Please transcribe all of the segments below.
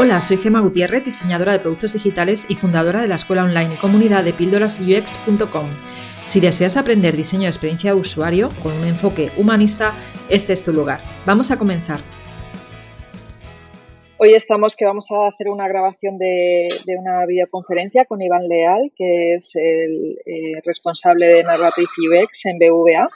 Hola, soy Gema Gutiérrez, diseñadora de productos digitales y fundadora de la escuela online y comunidad de píldorasux.com. Si deseas aprender diseño de experiencia de usuario con un enfoque humanista, este es tu lugar. Vamos a comenzar. Hoy estamos que vamos a hacer una grabación de, una videoconferencia con Iván Leal, que es el eh, responsable de Narrative UX en BVA.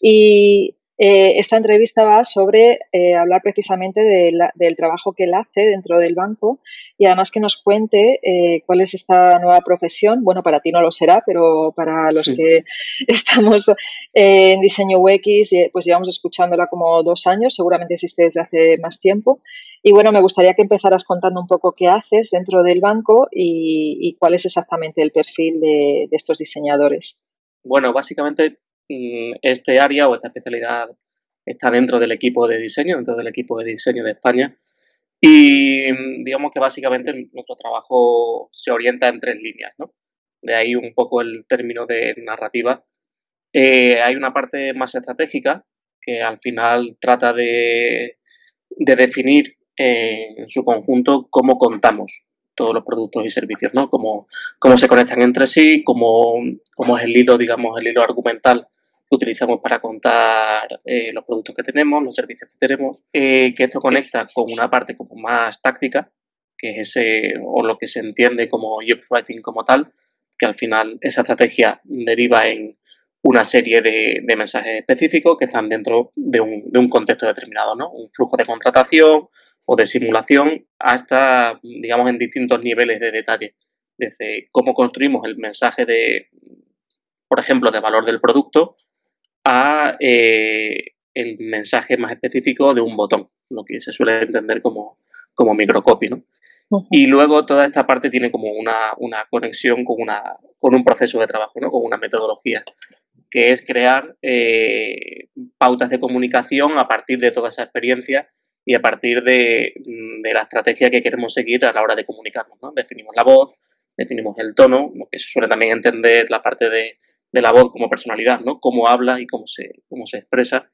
Y eh, esta entrevista va sobre eh, hablar precisamente del trabajo que él hace dentro del banco y además que nos cuente eh, cuál es esta nueva profesión. Bueno, para ti no lo será, pero para los que estamos en diseño UX, pues llevamos escuchándola como dos años, seguramente existe desde hace más tiempo. Y bueno, me gustaría que empezaras contando un poco qué haces dentro del banco y, cuál es exactamente el perfil de estos diseñadores. Bueno, básicamente este área o esta especialidad está dentro del equipo de diseño, dentro del equipo de diseño de España. Y mm, digamos que básicamente nuestro trabajo se orienta en tres líneas, ¿no? De ahí un poco el término de narrativa. Eh, hay una parte más estratégica que al final trata de, definir en su conjunto cómo contamos todos los productos y servicios, ¿no? Cómo, cómo se conectan entre sí, cómo, cómo es el hilo, digamos, el hilo argumental utilizamos para contar eh, los productos que tenemos, los servicios que tenemos, eh, que esto conecta con una parte como más táctica, que es ese, o lo que se entiende como UX Writing como tal, que al final esa estrategia deriva en una serie de, mensajes específicos que están dentro de un, de un, contexto determinado, ¿no? Un flujo de contratación o de simulación hasta, digamos, en distintos niveles de detalle. Desde cómo construimos el mensaje de, por ejemplo, de valor del producto, a eh, el mensaje más específico de un botón, lo que se suele entender como, como microcopy, ¿no? Y luego toda esta parte tiene como una, conexión con, una, con un proceso de trabajo, ¿no? con una metodología, que es crear eh, pautas de comunicación a partir de toda esa experiencia y a partir de, la estrategia que queremos seguir a la hora de comunicarnos. ¿no? Definimos la voz, definimos el tono, lo que se suele también entender la parte de, de la voz como personalidad, ¿no? Cómo habla y cómo se, cómo se expresa.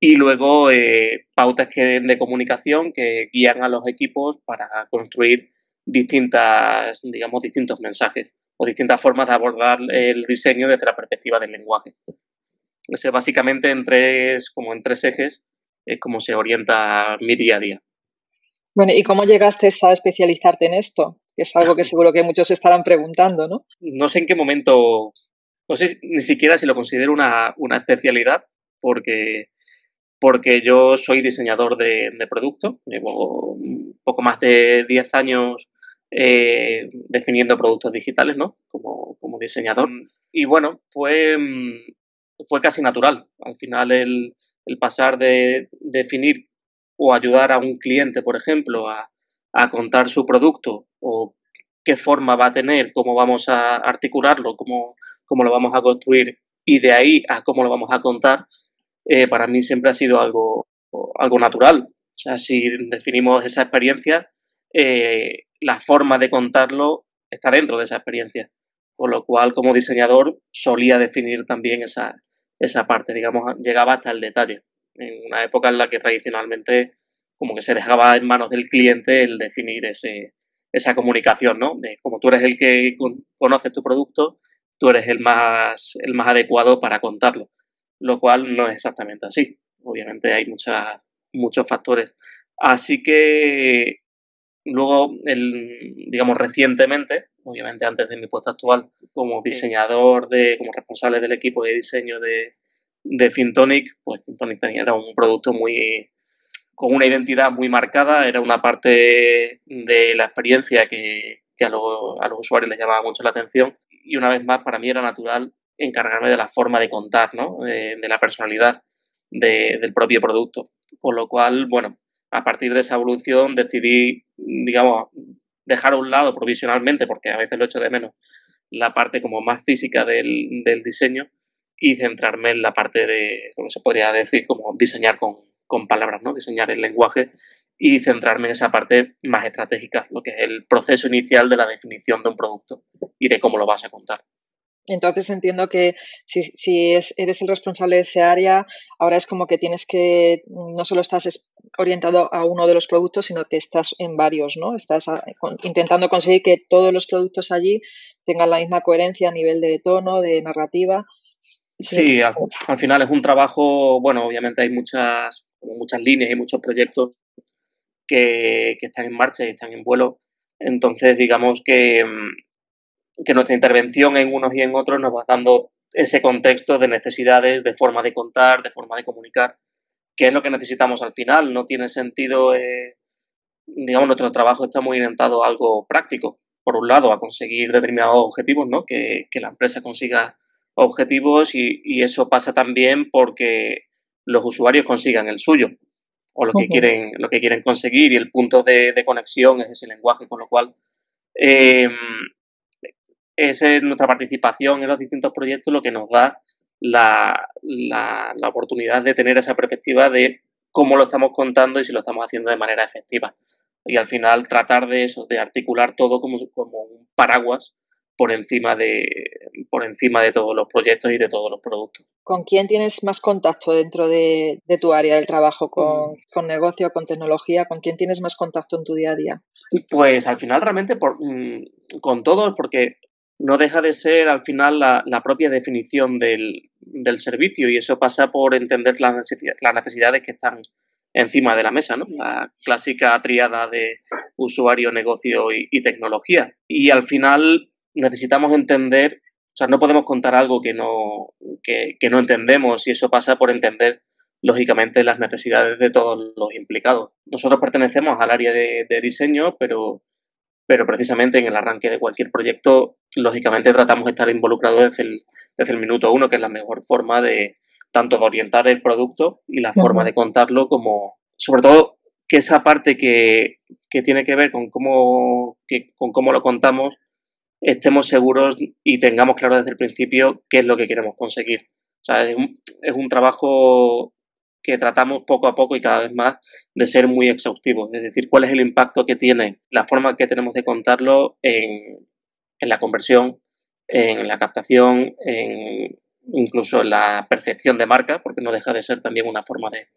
Y luego eh, pautas que, de comunicación que guían a los equipos para construir distintas, digamos, distintos mensajes o distintas formas de abordar el diseño desde la perspectiva del lenguaje. Eso básicamente en tres, como en tres ejes, es como se orienta mi día a día. Bueno, ¿y cómo llegaste a especializarte en esto? Que es algo que seguro que muchos estarán preguntando, ¿no? No sé en qué momento no sé ni siquiera si lo considero una, especialidad, porque, porque yo soy diseñador de, de producto, llevo un poco más de 10 años eh, definiendo productos digitales, ¿no? Como, diseñador. Y bueno, fue, fue casi natural. Al final el, pasar de definir o ayudar a un cliente, por ejemplo, a, a contar su producto o qué forma va a tener, cómo vamos a articularlo, cómo, cómo lo vamos a construir y de ahí a cómo lo vamos a contar, eh, para mí siempre ha sido algo, algo natural. O sea, si definimos esa experiencia, eh, la forma de contarlo está dentro de esa experiencia. Por lo cual, como diseñador, solía definir también esa, esa parte, digamos, llegaba hasta el detalle. En una época en la que tradicionalmente como que se dejaba en manos del cliente el definir ese, esa comunicación, ¿no? De como tú eres el que conoce tu producto, tú eres el más, el más adecuado para contarlo, lo cual no es exactamente así. Obviamente hay muchas, muchos factores. Así que luego, el, digamos, recientemente, obviamente antes de mi puesto actual, como diseñador, de, como responsable del equipo de diseño de, de Fintonic, pues Fintonic tenía, era un producto muy con una identidad muy marcada, era una parte de la experiencia que, que a, a los usuarios les llamaba mucho la atención y una vez más para mí era natural encargarme de la forma de contar, ¿no? de, la personalidad del propio producto. Con lo cual, bueno, a partir de esa evolución decidí, digamos, dejar a un lado provisionalmente, porque a veces lo echo de menos, la parte como más física del, diseño y centrarme en la parte de, como se podría decir, como diseñar con, con palabras, ¿no? Diseñar el lenguaje y centrarme en esa parte más estratégica, lo que es el proceso inicial de la definición de un producto y de cómo lo vas a contar. Entonces entiendo que si, si eres el responsable de ese área, ahora es como que tienes que, no solo estás orientado a uno de los productos, sino que estás en varios, ¿no? Estás intentando conseguir que todos los productos allí tengan la misma coherencia a nivel de tono, de narrativa. Sí, al, final es un trabajo, bueno, obviamente hay muchas, muchas líneas y muchos proyectos que, que están en marcha y están en vuelo. Entonces, digamos que mm, que nuestra intervención en unos y en otros nos va dando ese contexto de necesidades, de forma de contar, de forma de comunicar, que es lo que necesitamos al final. No tiene sentido, eh, digamos, nuestro trabajo está muy orientado a algo práctico. Por un lado, a conseguir determinados objetivos, ¿no? Que, la empresa consiga objetivos y, eso pasa también porque los usuarios consigan el suyo o lo que quieren lo que quieren conseguir y el punto de, conexión es ese lenguaje con lo cual eh, es nuestra participación en los distintos proyectos lo que nos da la, la, oportunidad de tener esa perspectiva de cómo lo estamos contando y si lo estamos haciendo de manera efectiva. Y al final tratar de eso, de articular todo como, como un paraguas por encima de por encima de todos los proyectos y de todos los productos. ¿Con quién tienes más contacto dentro de, tu área del trabajo? ¿Con, mm. ¿Con, negocio, con tecnología? ¿Con quién tienes más contacto en tu día a día? Pues al final realmente por, mm, con todos, porque no deja de ser al final la, propia definición del, servicio y eso pasa por entender las necesidades, que están encima de la mesa, ¿no? La clásica triada de usuario, negocio y, tecnología. Y al final necesitamos entender, o sea, no podemos contar algo que no, que, no entendemos y eso pasa por entender lógicamente las necesidades de todos los implicados. Nosotros pertenecemos al área de diseño, pero pero precisamente en el arranque de cualquier proyecto, lógicamente tratamos de estar involucrados desde el, desde el minuto uno, que es la mejor forma de tanto de orientar el producto y la forma de contarlo, como sobre todo que esa parte que, tiene que ver con cómo, con cómo lo contamos, estemos seguros y tengamos claro desde el principio qué es lo que queremos conseguir. O sea, es un, es un trabajo que tratamos poco a poco y cada vez más de ser muy exhaustivos, es decir, cuál es el impacto que tiene la forma que tenemos de contarlo en, la conversión, en la captación, en, incluso en la percepción de marca, porque no deja de ser también una forma de,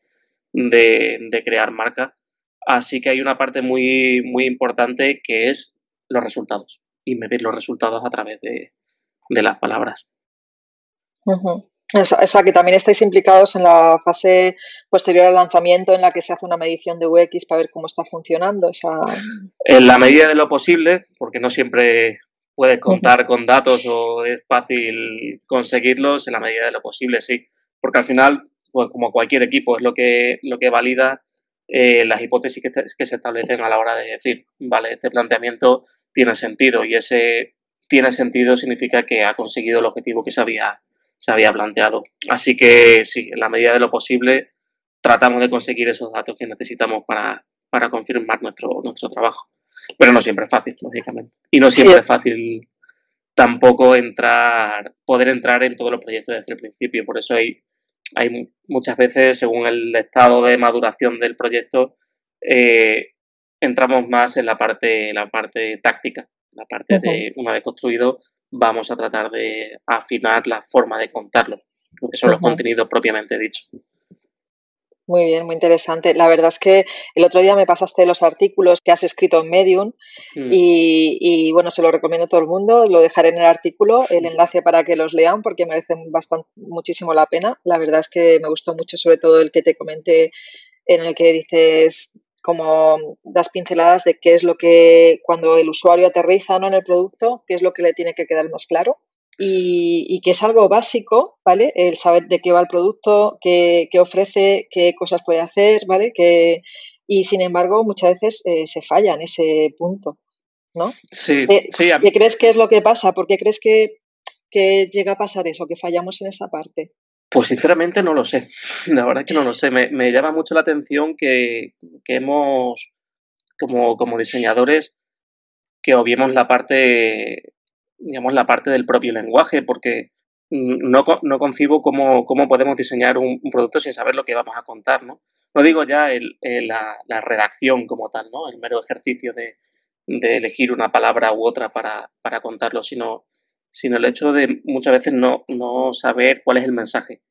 de, crear marca. Así que hay una parte muy, muy importante que es los resultados y medir los resultados a través de, las palabras. O sea, que también estáis implicados en la fase posterior al lanzamiento en la que se hace una medición de UX para ver cómo está funcionando. Esa... En la medida de lo posible, porque no siempre puedes contar con datos o es fácil conseguirlos, en la medida de lo posible sí. Porque al final, pues como cualquier equipo, es lo que, lo que valida eh, las hipótesis que, que se establecen a la hora de decir, vale, este planteamiento tiene sentido y ese tiene sentido significa que ha conseguido el objetivo que se había se había planteado. Así que sí, en la medida de lo posible tratamos de conseguir esos datos que necesitamos para, para confirmar nuestro, nuestro trabajo. Pero no siempre es fácil, lógicamente. Y no siempre es fácil tampoco entrar, poder entrar en todos los proyectos desde el principio. Por eso hay, hay muchas veces, según el estado de maduración del proyecto, eh, entramos más en la parte, la parte táctica, la parte de una vez construido, vamos a tratar de afinar la forma de contarlo, lo que son los contenidos propiamente dichos. Muy bien, muy interesante. La verdad es que el otro día me pasaste los artículos que has escrito en Medium mm. y, bueno, se lo recomiendo a todo el mundo. Lo dejaré en el artículo, el enlace para que los lean porque merecen bastante, muchísimo la pena. La verdad es que me gustó mucho, sobre todo el que te comenté en el que dices como das pinceladas de qué es lo que cuando el usuario aterriza ¿no? en el producto, qué es lo que le tiene que quedar más claro y, y que es algo básico, ¿vale? El saber de qué va el producto, qué, qué ofrece, qué cosas puede hacer, ¿vale? Que, y sin embargo, muchas veces eh, se falla en ese punto, ¿no? Sí, eh, sí. ¿Qué crees que es lo que pasa? ¿Por qué crees que, que llega a pasar eso, que fallamos en esa parte? Pues sinceramente no lo sé. La verdad es que no lo sé. Me, llama mucho la atención que, hemos, como, como, diseñadores, que obviemos la parte, digamos, la parte del propio lenguaje, porque no, no concibo cómo, cómo, podemos diseñar un, producto sin saber lo que vamos a contar, ¿no? No digo ya el, la, la, redacción como tal, ¿no? El mero ejercicio de, de, elegir una palabra u otra para, para contarlo, sino sino el hecho de muchas veces no, no saber cuál es el mensaje.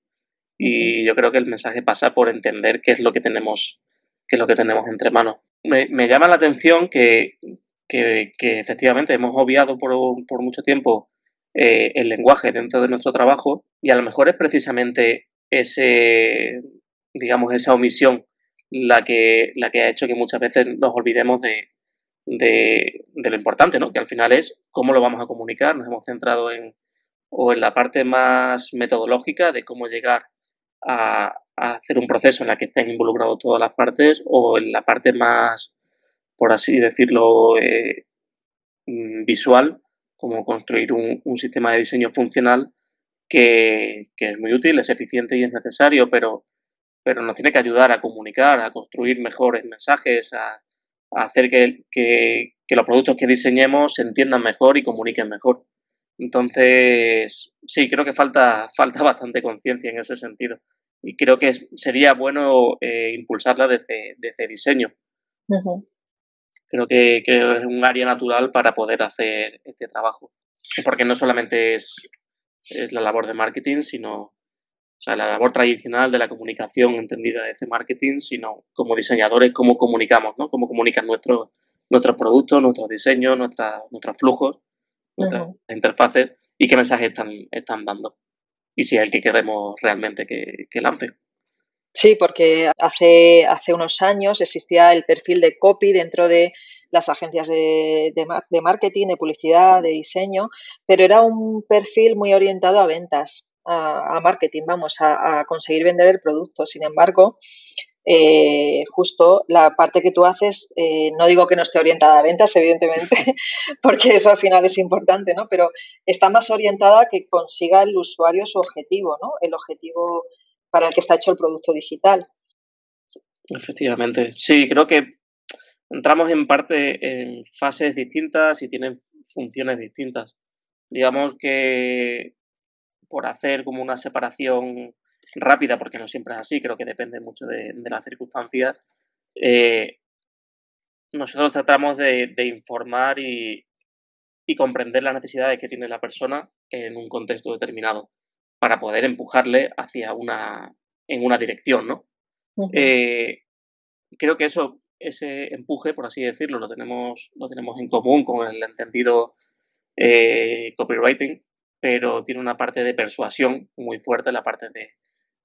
Y yo creo que el mensaje pasa por entender qué es lo que tenemos, qué es lo que tenemos entre manos. Me, llama la atención que, que, efectivamente hemos obviado por, por mucho tiempo eh, el lenguaje dentro de nuestro trabajo y a lo mejor es precisamente ese, digamos, esa omisión la que, la que ha hecho que muchas veces nos olvidemos de, de, lo importante, ¿no? Que al final es cómo lo vamos a comunicar. Nos hemos centrado en o en la parte más metodológica de cómo llegar a, hacer un proceso en la que estén involucrados todas las partes o en la parte más, por así decirlo, eh, mm, visual, como construir un, sistema de diseño funcional que, es muy útil, es eficiente y es necesario, pero, pero nos tiene que ayudar a comunicar, a construir mejores mensajes, a, hacer que, los productos que diseñemos se entiendan mejor y comuniquen mejor. Entonces, sí, creo que falta, falta bastante conciencia en ese sentido. Y creo que sería bueno eh, impulsarla desde, desde diseño. Creo que, es un área natural para poder hacer este trabajo. Porque no solamente es, es la labor de marketing, sino o sea, la labor tradicional de la comunicación entendida desde marketing, sino como diseñadores, cómo comunicamos, ¿no? Cómo comunican nuestros nuestros productos, nuestros diseños, nuestra, nuestros flujos, nuestras interfaces y qué mensajes están, están dando. Y si es el que queremos realmente que, lance. Sí, porque hace, hace unos años existía el perfil de copy dentro de las agencias de, de, marketing, de publicidad, de diseño, pero era un perfil muy orientado a ventas a, marketing, vamos, a, conseguir vender el producto. Sin embargo, eh, justo la parte que tú haces, eh, no digo que no esté orientada a ventas, evidentemente, porque eso al final es importante, ¿no? Pero está más orientada a que consiga el usuario su objetivo, ¿no? El objetivo para el que está hecho el producto digital. Efectivamente. Sí, creo que entramos en parte en fases distintas y tienen funciones distintas. Digamos que por hacer como una separación rápida, porque no siempre es así, creo que depende mucho de, las circunstancias, eh, nosotros tratamos de, informar y, comprender las necesidades que tiene la persona en un contexto determinado para poder empujarle hacia una, en una dirección, ¿no? Eh, creo que eso, ese empuje, por así decirlo, lo tenemos, lo tenemos en común con el entendido eh, copywriting, pero tiene una parte de persuasión muy fuerte, la parte de,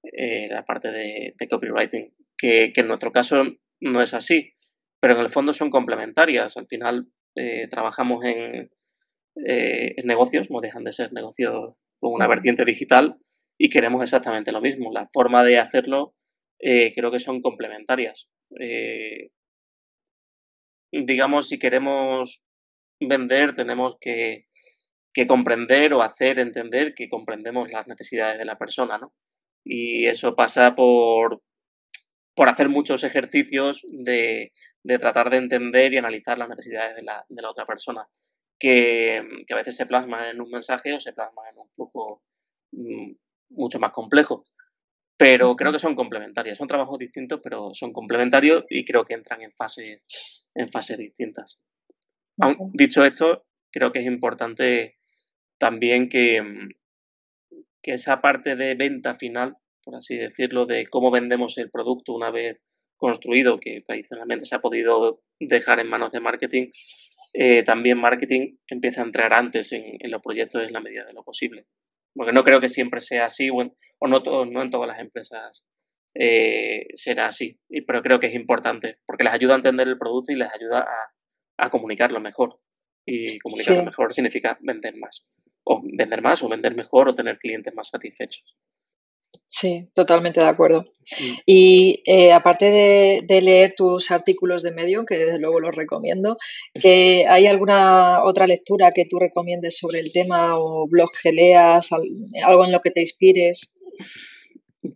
eh, la parte de, copywriting, que, en nuestro caso no es así, pero en el fondo son complementarias. Al final eh, trabajamos en, eh, en, negocios, no dejan de ser negocios con una vertiente digital y queremos exactamente lo mismo. La forma de hacerlo creo que son complementarias. digamos, si queremos vender, tenemos que que comprender o hacer entender que comprendemos las necesidades de la persona, ¿no? Y eso pasa por, por hacer muchos ejercicios de, tratar de entender y analizar las necesidades de la, de la otra persona, que, a veces se plasman en un mensaje o se plasman en un flujo mm, mucho más complejo. Pero creo que son complementarias, son trabajos distintos, pero son complementarios y creo que entran en fases, en fases distintas. dicho esto, creo que es importante también que, mm, que esa parte de venta final, por así decirlo, de cómo vendemos el producto una vez construido, que tradicionalmente se ha podido dejar en manos de marketing, eh, también marketing empieza a entrar antes en, los proyectos en la medida de lo posible. Porque no creo que siempre sea así, o, no, no en todas las empresas eh, será así, pero creo que es importante, porque les ayuda a entender el producto y les ayuda a, a comunicarlo mejor. Y comunicarlo mejor significa vender más o vender más o vender mejor o tener clientes más satisfechos. Sí, totalmente de acuerdo. Mm. Y eh, aparte de, leer tus artículos de Medium, que desde luego los recomiendo, que ¿hay alguna otra lectura que tú recomiendes sobre el tema o blog que leas, algo en lo que te inspires?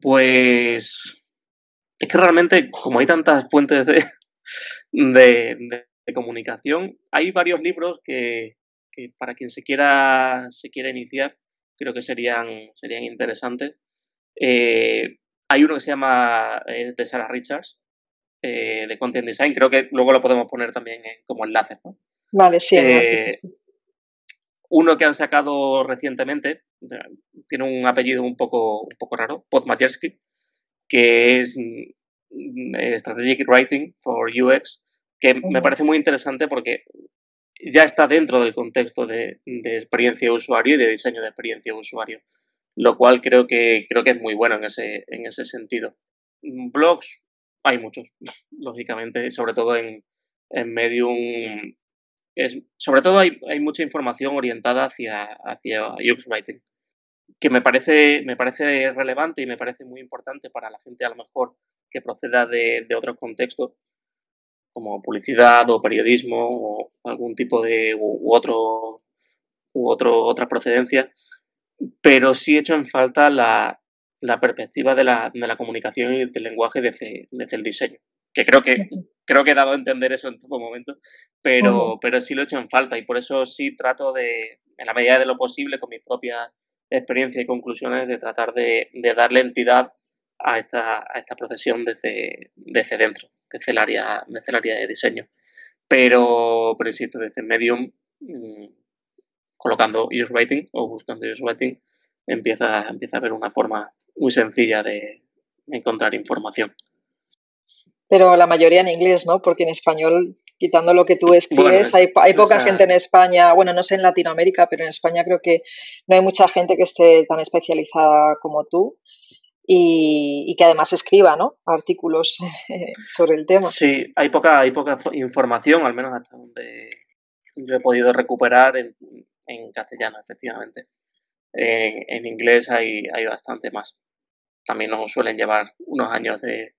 Pues es que realmente, como hay tantas fuentes de, de comunicación, hay varios libros que, que para quien se quiera, se quiera iniciar, creo que serían, serían interesantes. Eh, hay uno que se llama eh, de Sarah Richards, eh, de Content Design, creo que luego lo podemos poner también como enlace. Vale, sí. uno que han sacado recientemente, tiene un apellido un poco, un poco raro, Podmajersky, que es mm, Strategic Writing for UX, que me parece muy interesante porque ya está dentro del contexto de, experiencia de usuario y de diseño de experiencia de usuario, lo cual creo que, creo que es muy bueno en ese, en ese sentido. Blogs, hay muchos, lógicamente, sobre todo en, en Medium. Es, sobre todo hay, hay, mucha información orientada hacia, hacia UX Writing, que me parece, me parece relevante y me parece muy importante para la gente a lo mejor que proceda de, de otros contextos, como publicidad o periodismo o algún tipo de u, otro u otro otra procedencia, pero sí he hecho en falta la, la perspectiva de la, de la, comunicación y del lenguaje desde, desde, el diseño. Que creo que creo que he dado a entender eso en todo momento, pero, pero sí lo he hecho en falta y por eso sí trato de, en la medida de lo posible, con mis propias experiencias y conclusiones, de tratar de, de darle entidad a esta, a esta procesión desde, desde dentro, el área, desde el área de diseño. Pero, pero insisto, desde Medium, mmm, colocando Use Writing o buscando Use Writing, empieza, empieza a haber una forma muy sencilla de encontrar información. Pero la mayoría en inglés, ¿no? Porque en español, quitando lo que tú escribes, hay, hay, poca gente en España, bueno, no sé en Latinoamérica, pero en España creo que no hay mucha gente que esté tan especializada como tú. Y, y, que además escriba ¿no? artículos sobre el tema. Sí, hay poca, hay poca información, al menos hasta donde yo he podido recuperar en, en castellano, efectivamente en, en inglés hay, hay bastante más. También nos suelen llevar unos años de,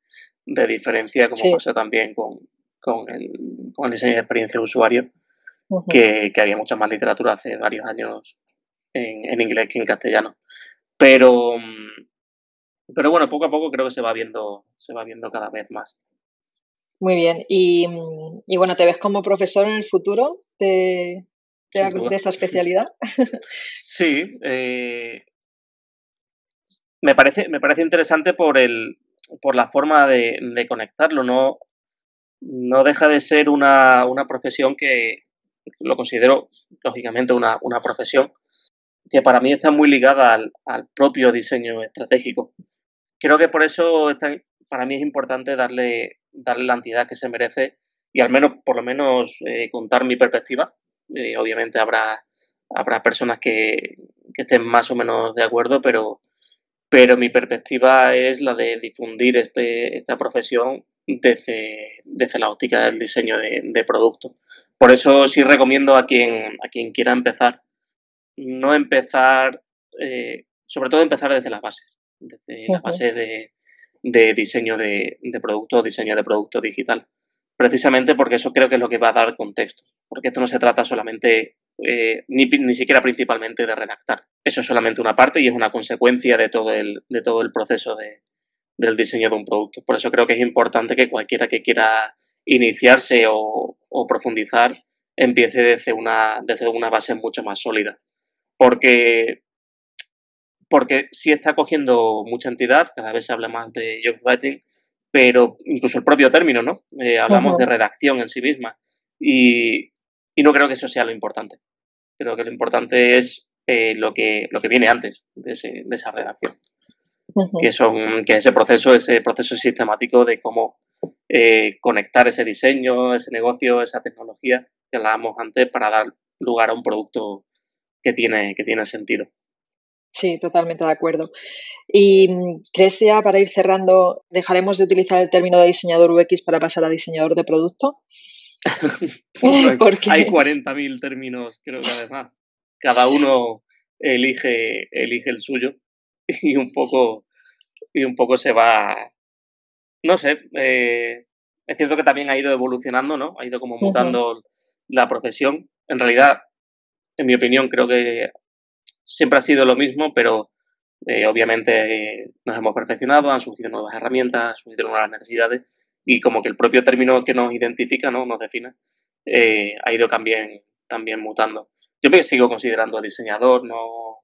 de diferencia, como sí. pasa también con, con, el, con, el, diseño de experiencia de usuario, uh -huh. que, que, había mucha más literatura hace varios años en, en, inglés que en castellano. Pero, pero bueno, poco a poco creo que se va viendo, se va viendo cada vez más. Muy bien. Y, y bueno, ¿te ves como profesor en el futuro de, de, de esa especialidad. Sí, eh, me, parece, me parece interesante por, el, por la forma de, de conectarlo. No, no deja de ser una, una profesión que lo considero, lógicamente, una, una profesión que para mí está muy ligada al, al, propio diseño estratégico. Creo que por eso está, para mí es importante darle, darle la entidad que se merece y al menos, por lo menos, eh, contar mi perspectiva eh, obviamente habrá, habrá personas que, estén más o menos de acuerdo, pero, pero mi perspectiva es la de difundir este, esta profesión desde, desde la óptica del diseño de, de producto. Por eso sí recomiendo a quien, a quien quiera empezar, no empezar, eh, sobre todo empezar desde las bases, desde la base de, de diseño de, de producto, diseño de producto digital. Precisamente porque eso creo que es lo que va a dar contexto, porque esto no se trata solamente, eh, ni, ni siquiera principalmente de redactar, eso es solamente una parte y es una consecuencia de todo el, de todo el proceso de, del diseño de un producto. Por eso creo que es importante que cualquiera que quiera iniciarse o, o profundizar empiece desde una, desde una base mucho más sólida, porque porque sí está cogiendo mucha entidad, cada vez se habla más de job writing, pero incluso el propio término, ¿no? Eh, hablamos uh -huh. de redacción en sí misma y, y, no creo que eso sea lo importante. Creo que lo importante es eh, lo, que, lo que viene antes de, ese, de esa redacción, uh -huh. que, son, que ese proceso, ese proceso sistemático de cómo eh, conectar ese diseño, ese negocio, esa tecnología que hablábamos antes para dar lugar a un producto que tiene, que tiene sentido. Sí, totalmente de acuerdo. ¿Y mm, crees ya, para ir cerrando, dejaremos de utilizar el término de diseñador UX para pasar a diseñador de producto? Porque hay 40.000 términos, creo que además. Cada uno elige, elige el suyo y un poco, y un poco se va. No sé, eh, es cierto que también ha ido evolucionando, ¿no? Ha ido como mutando uh -huh. la profesión. En realidad, en mi opinión, creo que siempre ha sido lo mismo, pero eh, obviamente eh, nos hemos perfeccionado, han surgido nuevas herramientas, han surgido nuevas necesidades y como que el propio término que nos identifica, ¿no? nos define, eh, ha ido también, también mutando. Yo me sigo considerando diseñador, no,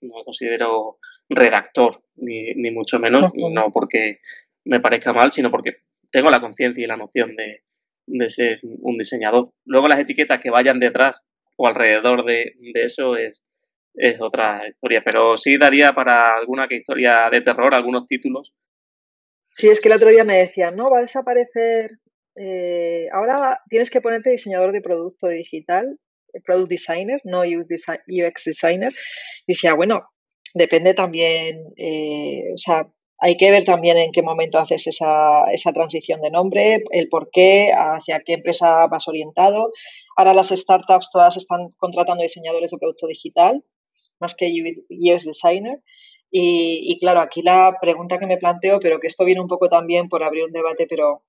no me considero redactor, ni, ni mucho menos, uh -huh. no porque me parezca mal, sino porque tengo la conciencia y la noción de, de ser un diseñador. Luego las etiquetas que vayan detrás o alrededor de, eso es, es otra historia. Pero sí daría para alguna que historia de terror, algunos títulos. Sí, es que el otro día me decían, no, va a desaparecer. Eh, ahora tienes que ponerte diseñador de producto digital, product designer, no UX designer. Y decía, bueno, depende también, eh, o sea, hay que ver también en qué momento haces esa, esa transición de nombre, el por qué, hacia qué empresa vas orientado. Ahora las startups todas están contratando diseñadores de producto digital, más que UX designer. Y, claro, aquí la pregunta que me planteo, pero que esto viene un poco también por abrir un debate, pero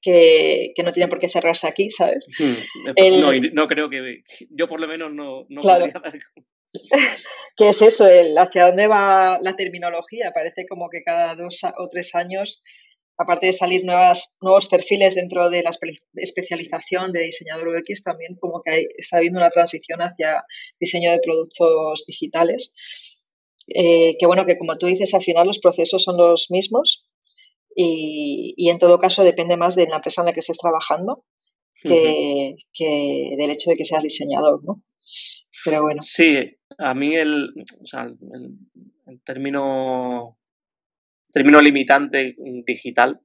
que, no tiene por qué cerrarse aquí, ¿sabes? Hmm, no, no, creo que yo por lo menos no, no podría dar ¿Qué es eso? El, ¿Hacia dónde va la terminología? Parece como que cada dos o tres años, aparte de salir nuevas, nuevos perfiles dentro de la especialización de diseñador UX, también como que está habiendo una transición hacia diseño de productos digitales. Eh, que bueno, que como tú dices, al final los procesos son los mismos y, y, en todo caso depende más de la empresa en la que estés trabajando que, que del hecho de que seas diseñador, ¿no? Pero bueno. Sí, a mí el, o sea, el, término, término limitante digital,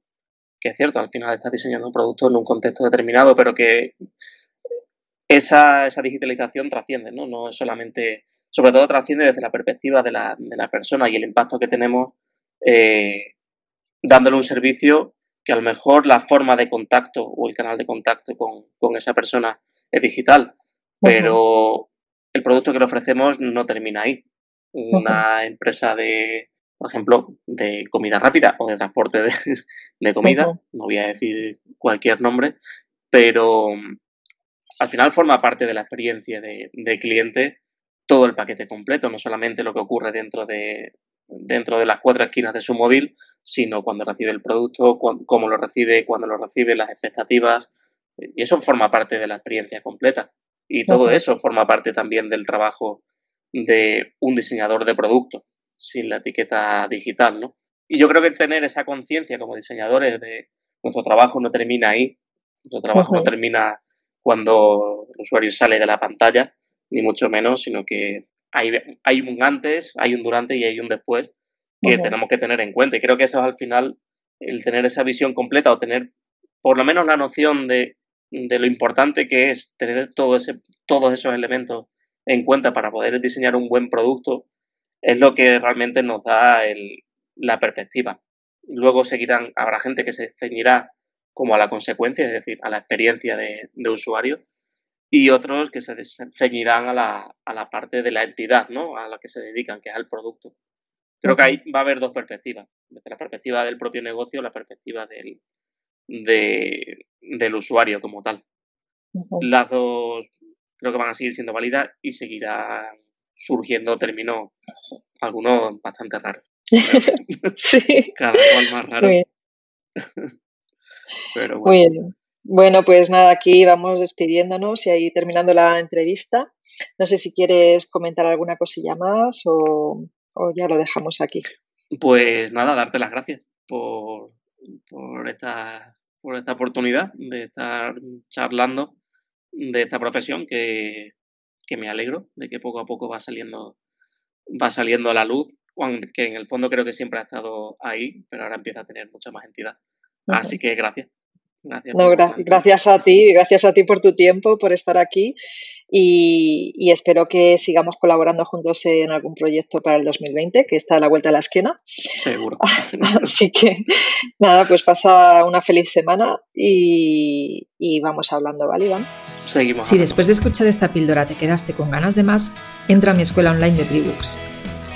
que es cierto, al final estás diseñando un producto en un contexto determinado, pero que esa, esa digitalización trasciende, ¿no? No es solamente, sobre todo trasciende desde la perspectiva de la, de la persona y el impacto que tenemos eh, dándole un servicio que a lo mejor la forma de contacto o el canal de contacto con, con esa persona es digital, pero el producto que le ofrecemos no termina ahí. Una empresa de, por ejemplo, de comida rápida o de transporte de, comida, no voy a decir cualquier nombre, pero mm, al final forma parte de la experiencia de, cliente todo el paquete completo, no solamente lo que ocurre dentro de, dentro de las cuatro esquinas de su móvil, sino cuando recibe el producto, cómo lo recibe, cuándo lo recibe, las expectativas, y eso forma parte de la experiencia completa. Y todo eso forma parte también del trabajo de un diseñador de producto, sin la etiqueta digital, ¿no? Y yo creo que el tener esa conciencia como diseñadores de nuestro trabajo no termina ahí, nuestro trabajo no termina cuando el usuario sale de la pantalla, ni mucho menos, sino que hay, hay un antes, hay un durante y hay un después que tenemos que tener en cuenta. Y creo que eso es al final el tener esa visión completa o tener por lo menos la noción de de lo importante que es tener todo ese, todos esos elementos en cuenta para poder diseñar un buen producto, es lo que realmente nos da la perspectiva. Luego seguirán, habrá gente que se ceñirá como a la consecuencia, es decir, a la experiencia de, usuario, y otros que se ceñirán a la, a la, parte de la entidad, ¿no? A la que se dedican, que es al producto. Creo que ahí va a haber dos perspectivas, desde la perspectiva del propio negocio, la perspectiva del, de, del usuario como tal. Las dos creo que van a seguir siendo válidas y seguirán surgiendo términos, algunos bastante raros. sí. Cada cual más raro. Pero bueno. bueno. pues nada, aquí vamos despidiéndonos y ahí terminando la entrevista. No sé si quieres comentar alguna cosilla más o, o ya lo dejamos aquí. Pues nada, darte las gracias por, por esta por esta oportunidad de estar charlando de esta profesión que, me alegro de que poco a poco va saliendo, va saliendo a la luz, que en el fondo creo que siempre ha estado ahí, pero ahora empieza a tener mucha más entidad. Así que gracias. Gracias, no, gracias a ti, gracias a ti por tu tiempo, por estar aquí y, espero que sigamos colaborando juntos en algún proyecto para el 2020, que está a la vuelta de la esquina. Seguro. Así que nada, pues pasa una feliz semana y, vamos hablando, ¿vale, Iván? Seguimos. Si después de escuchar esta píldora te quedaste con ganas de más, entra a mi escuela online de Tribooks,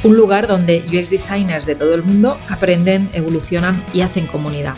un lugar donde UX designers de todo el mundo aprenden, evolucionan y hacen comunidad